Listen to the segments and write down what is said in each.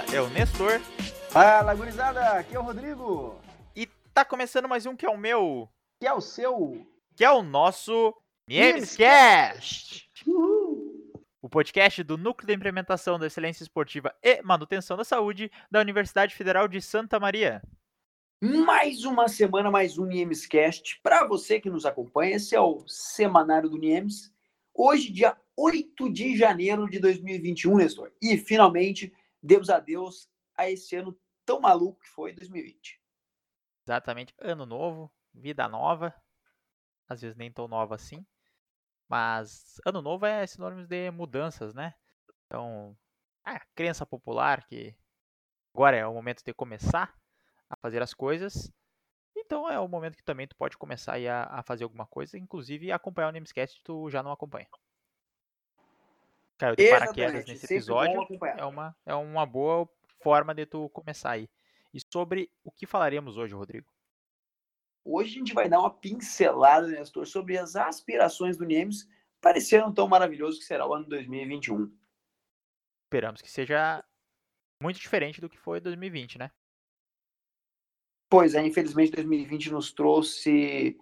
fala é o Nestor. Fala, gurizada, aqui é o Rodrigo. E tá começando mais um que é o meu. Que é o seu. Que é o nosso Memescast. O podcast do Núcleo de Implementação da Excelência Esportiva e Manutenção da Saúde da Universidade Federal de Santa Maria. Mais uma semana, mais um Niemescast. Para você que nos acompanha, esse é o semanário do Niemes. Hoje, dia 8 de janeiro de 2021, Nestor. E finalmente, demos adeus a esse ano tão maluco que foi 2020. Exatamente. Ano novo, vida nova. Às vezes nem tão nova assim. Mas ano novo é sinônimo de mudanças, né? Então, a crença popular que agora é o momento de começar a fazer as coisas. Então é o momento que também tu pode começar a, a fazer alguma coisa, inclusive acompanhar o Namescast tu já não acompanha. Caiu de paraquedas nesse episódio. É uma, é uma boa forma de tu começar aí. E sobre o que falaremos hoje, Rodrigo? Hoje a gente vai dar uma pincelada, Nestor, sobre as aspirações do para esse ano tão maravilhoso que será o ano 2021. Esperamos que seja muito diferente do que foi 2020, né? Pois é, infelizmente 2020 nos trouxe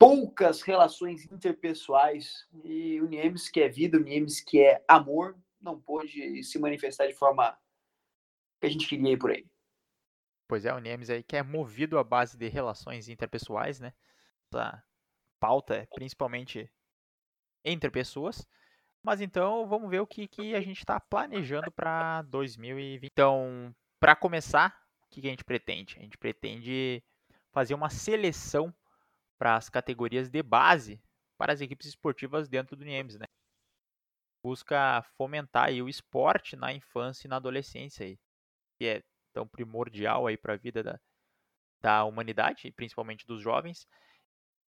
poucas relações interpessoais e o Niemes que é vida, o Niemes que é amor, não pôde se manifestar de forma que a gente queria ir por aí. Pois é, o Niemes aí que é movido à base de relações interpessoais, né? Essa pauta é principalmente entre pessoas. Mas então vamos ver o que, que a gente está planejando para 2020. Então, para começar, o que, que a gente pretende? A gente pretende fazer uma seleção para as categorias de base para as equipes esportivas dentro do Niemes, né? Busca fomentar aí o esporte na infância e na adolescência aí, que é tão primordial aí para a vida da, da humanidade, principalmente dos jovens,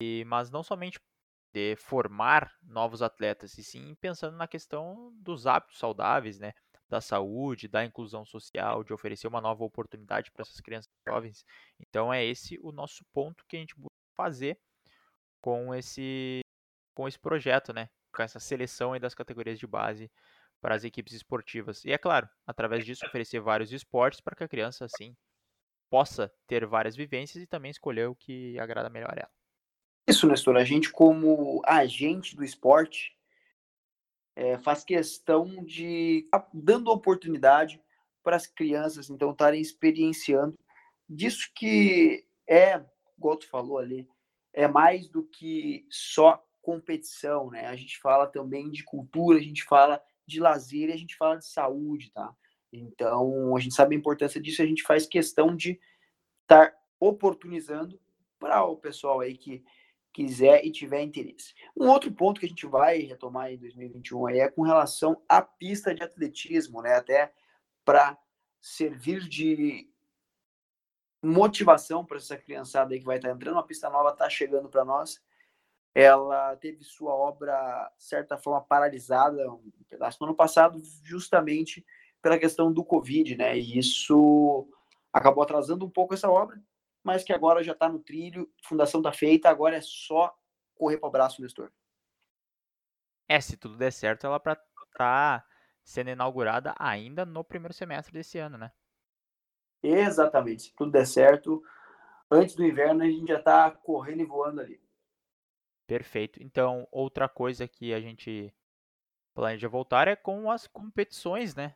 e, mas não somente de formar novos atletas, e sim pensando na questão dos hábitos saudáveis, né? Da saúde, da inclusão social, de oferecer uma nova oportunidade para essas crianças jovens. Então é esse o nosso ponto que a gente busca fazer com esse com esse projeto, né? Com essa seleção das categorias de base para as equipes esportivas. E é claro, através disso oferecer vários esportes para que a criança assim possa ter várias vivências e também escolher o que agrada melhor a ela. Isso, Nestor, a gente como agente do esporte é, faz questão de dando oportunidade para as crianças então estarem experienciando disso que é, tu falou ali, é mais do que só competição, né? A gente fala também de cultura, a gente fala de lazer e a gente fala de saúde, tá? Então, a gente sabe a importância disso, a gente faz questão de estar oportunizando para o pessoal aí que quiser e tiver interesse. Um outro ponto que a gente vai retomar em 2021 aí é com relação à pista de atletismo, né? Até para servir de motivação para essa criançada aí que vai estar entrando. Uma pista nova está chegando para nós ela teve sua obra, de certa forma, paralisada um pedaço no ano passado, justamente pela questão do Covid, né? E isso acabou atrasando um pouco essa obra, mas que agora já está no trilho, fundação está feita, agora é só correr para o braço, Nestor. É, se tudo der certo, ela para tá sendo inaugurada ainda no primeiro semestre desse ano, né? Exatamente, se tudo der certo, antes do inverno a gente já está correndo e voando ali. Perfeito. Então, outra coisa que a gente planeja voltar é com as competições, né?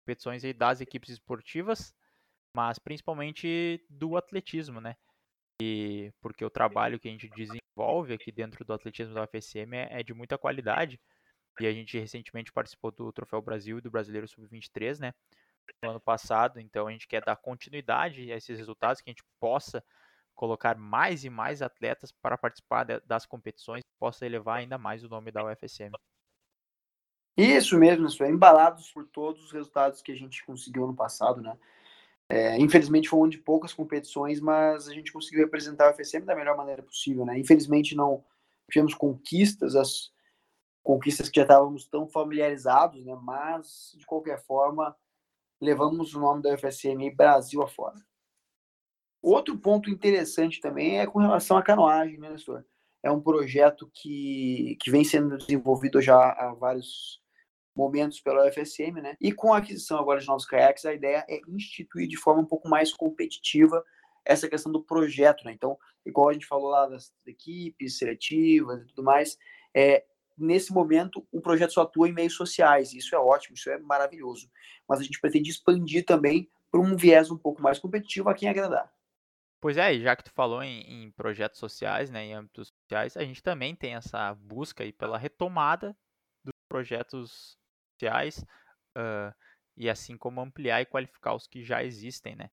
Competições das equipes esportivas, mas principalmente do atletismo, né? E porque o trabalho que a gente desenvolve aqui dentro do atletismo da UFSM é, é de muita qualidade. E a gente recentemente participou do Troféu Brasil e do Brasileiro Sub-23, né? No ano passado, então a gente quer dar continuidade a esses resultados, que a gente possa colocar mais e mais atletas para participar de, das competições possa elevar ainda mais o nome da UFSM. Isso mesmo, isso é embalados por todos os resultados que a gente conseguiu no passado, né? É, infelizmente foi um de poucas competições, mas a gente conseguiu representar a UFSM da melhor maneira possível, né? Infelizmente não tivemos conquistas, as conquistas que já estávamos tão familiarizados, né? Mas de qualquer forma levamos o nome da UFSM Brasil afora. Outro ponto interessante também é com relação à canoagem, né, Nestor? É um projeto que, que vem sendo desenvolvido já há vários, momentos pela UFSM, né? E com a aquisição agora de novos caiaques, a ideia é instituir de forma um pouco mais competitiva essa questão do projeto, né? Então, igual a gente falou lá das equipes seletivas e tudo mais, é, nesse momento o projeto só atua em meios sociais, isso é ótimo, isso é maravilhoso. Mas a gente pretende expandir também para um viés um pouco mais competitivo a quem agradar. Pois é, já que tu falou em, em, projetos sociais, né, em âmbitos sociais, a gente também tem essa busca aí pela retomada dos projetos sociais uh, e assim como ampliar e qualificar os que já existem, né?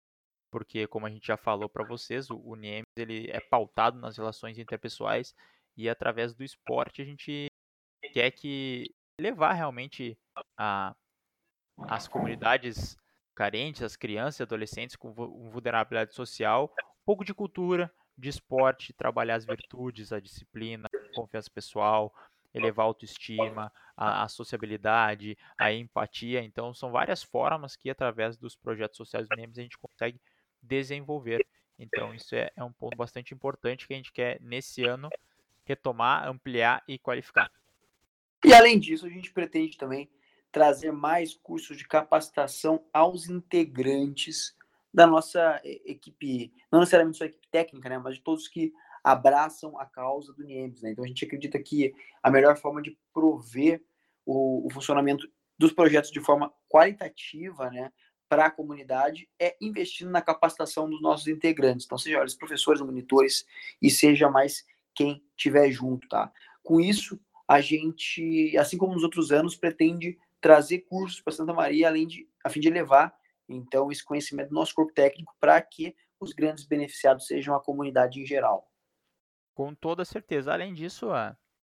Porque como a gente já falou para vocês, o, o ele é pautado nas relações interpessoais e através do esporte a gente quer que levar realmente a, as comunidades carentes, as crianças e adolescentes com vulnerabilidade social, um pouco de cultura, de esporte, trabalhar as virtudes, a disciplina, a confiança pessoal, elevar a autoestima, a, a, sociabilidade, a empatia. Então, são várias formas que, através dos projetos sociais do a gente consegue desenvolver. Então, isso é, é um ponto bastante importante que a gente quer, nesse ano, retomar, ampliar e qualificar. E além disso, a gente pretende também trazer mais cursos de capacitação aos integrantes da nossa equipe, não necessariamente sua equipe técnica, né, mas de todos que abraçam a causa do NIEMS. Né? Então a gente acredita que a melhor forma de prover o, o funcionamento dos projetos de forma qualitativa, né, para a comunidade é investindo na capacitação dos nossos integrantes. Então, seja eles professores, monitores e seja mais quem tiver junto, tá? Com isso, a gente, assim como nos outros anos, pretende trazer cursos para Santa Maria, além de, a fim de levar, então, esse conhecimento do nosso corpo técnico para que os grandes beneficiados sejam a comunidade em geral. Com toda certeza. Além disso,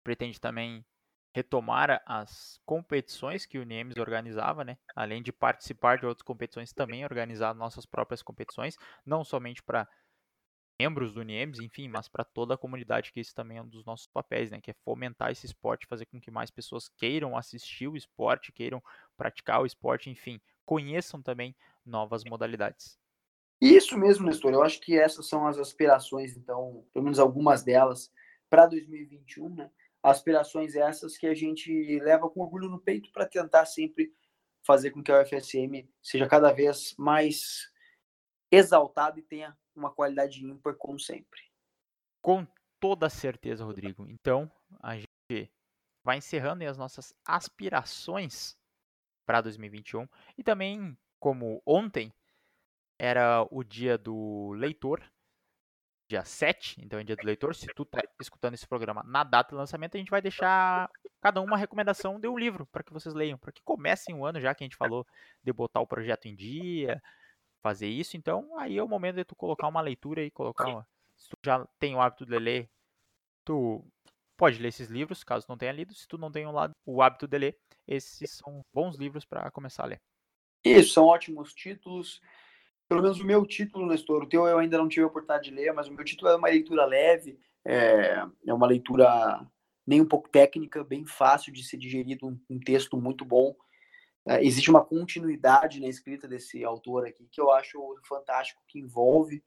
pretende também retomar as competições que o NIEMS organizava, né? Além de participar de outras competições, também organizar nossas próprias competições, não somente para membros do NIEMS, enfim, mas para toda a comunidade, que esse também é um dos nossos papéis, né? Que é fomentar esse esporte, fazer com que mais pessoas queiram assistir o esporte, queiram praticar o esporte, enfim, conheçam também novas modalidades. Isso mesmo, Nestor. Eu acho que essas são as aspirações, então, pelo menos algumas delas, para 2021, né? Aspirações essas que a gente leva com orgulho no peito para tentar sempre fazer com que a UFSM seja cada vez mais exaltada e tenha uma qualidade ímpar, como sempre. Com toda certeza, Rodrigo. Então, a gente vai encerrando as nossas aspirações para 2021. E também, como ontem era o dia do leitor, dia 7, então é dia do leitor. Se tu tá escutando esse programa na data do lançamento, a gente vai deixar cada um uma recomendação de um livro para que vocês leiam, para que comecem o ano já que a gente falou de botar o projeto em dia, fazer isso, então aí é o momento de tu colocar uma leitura e colocar uma... Se tu já tem o hábito de ler, tu pode ler esses livros, caso não tenha lido. Se tu não tem o hábito de ler, esses são bons livros para começar a ler. Isso, são ótimos títulos. Pelo menos o meu título, Nestor, o teu eu ainda não tive a oportunidade de ler, mas o meu título é uma leitura leve, é, é uma leitura nem um pouco técnica, bem fácil de ser digerido, um, um texto muito bom. É, existe uma continuidade na escrita desse autor aqui que eu acho fantástico, que envolve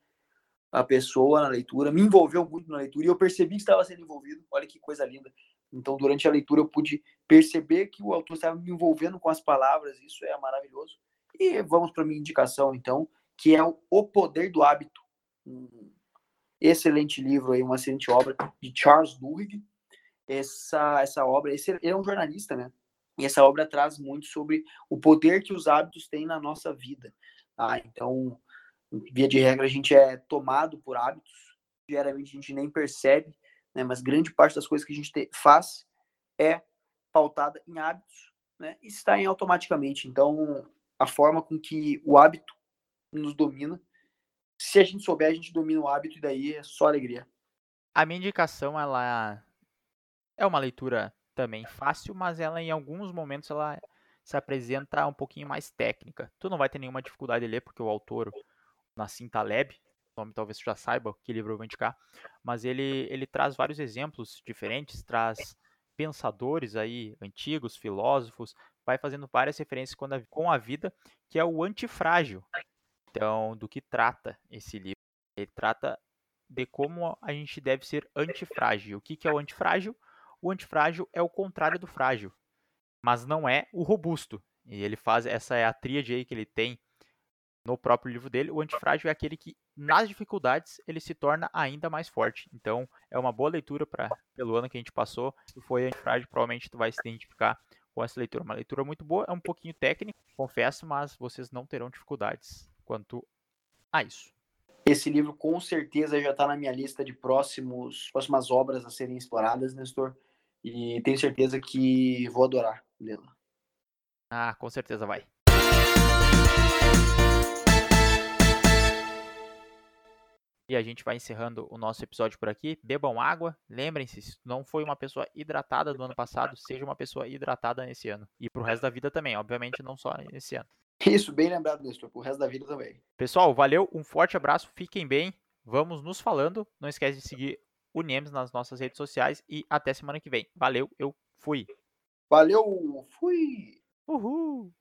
a pessoa na leitura, me envolveu muito na leitura e eu percebi que estava sendo envolvido. Olha que coisa linda. Então, durante a leitura, eu pude perceber que o autor estava me envolvendo com as palavras, isso é maravilhoso. E vamos para minha indicação, então, que é O Poder do Hábito. Um excelente livro, aí, uma excelente obra de Charles Duhigg. Essa, essa obra, esse, ele é um jornalista, né? E essa obra traz muito sobre o poder que os hábitos têm na nossa vida. Tá? Então, via de regra, a gente é tomado por hábitos. Geralmente a gente nem percebe, né? mas grande parte das coisas que a gente te, faz é pautada em hábitos né? e está em automaticamente. Então, a forma com que o hábito nos domina, se a gente souber, a gente domina o hábito e daí é só alegria. A minha indicação, ela é uma leitura também fácil, mas ela em alguns momentos ela se apresenta um pouquinho mais técnica. Tu não vai ter nenhuma dificuldade de ler, porque o autor, Nassim Taleb, nome talvez tu já saiba que livro eu vou indicar, mas ele, ele traz vários exemplos diferentes, traz pensadores aí antigos, filósofos, vai fazendo várias referências com a, com a vida, que é o antifrágil. Então, do que trata esse livro? Ele trata de como a gente deve ser antifrágil. O que, que é o antifrágil? O antifrágil é o contrário do frágil. mas não é o robusto. E ele faz, essa é a tríade aí que ele tem no próprio livro dele. O antifrágil é aquele que, nas dificuldades, ele se torna ainda mais forte. Então, é uma boa leitura para pelo ano que a gente passou. Se foi antifrágil, provavelmente tu vai se identificar com essa leitura. Uma leitura muito boa, é um pouquinho técnico, confesso, mas vocês não terão dificuldades quanto a isso. Esse livro com certeza já está na minha lista de próximos, próximas obras a serem exploradas, Nestor. E tenho certeza que vou adorar lê-la. Ah, com certeza vai. E a gente vai encerrando o nosso episódio por aqui. Bebam água. Lembrem-se, se não foi uma pessoa hidratada do ano passado, seja uma pessoa hidratada nesse ano. E pro resto da vida também, obviamente, não só nesse ano. Isso, bem lembrado, Nestor. Pro resto da vida também. Pessoal, valeu, um forte abraço, fiquem bem. Vamos nos falando. Não esquece de seguir o Nemes nas nossas redes sociais e até semana que vem. Valeu, eu fui. Valeu, fui! Uhul!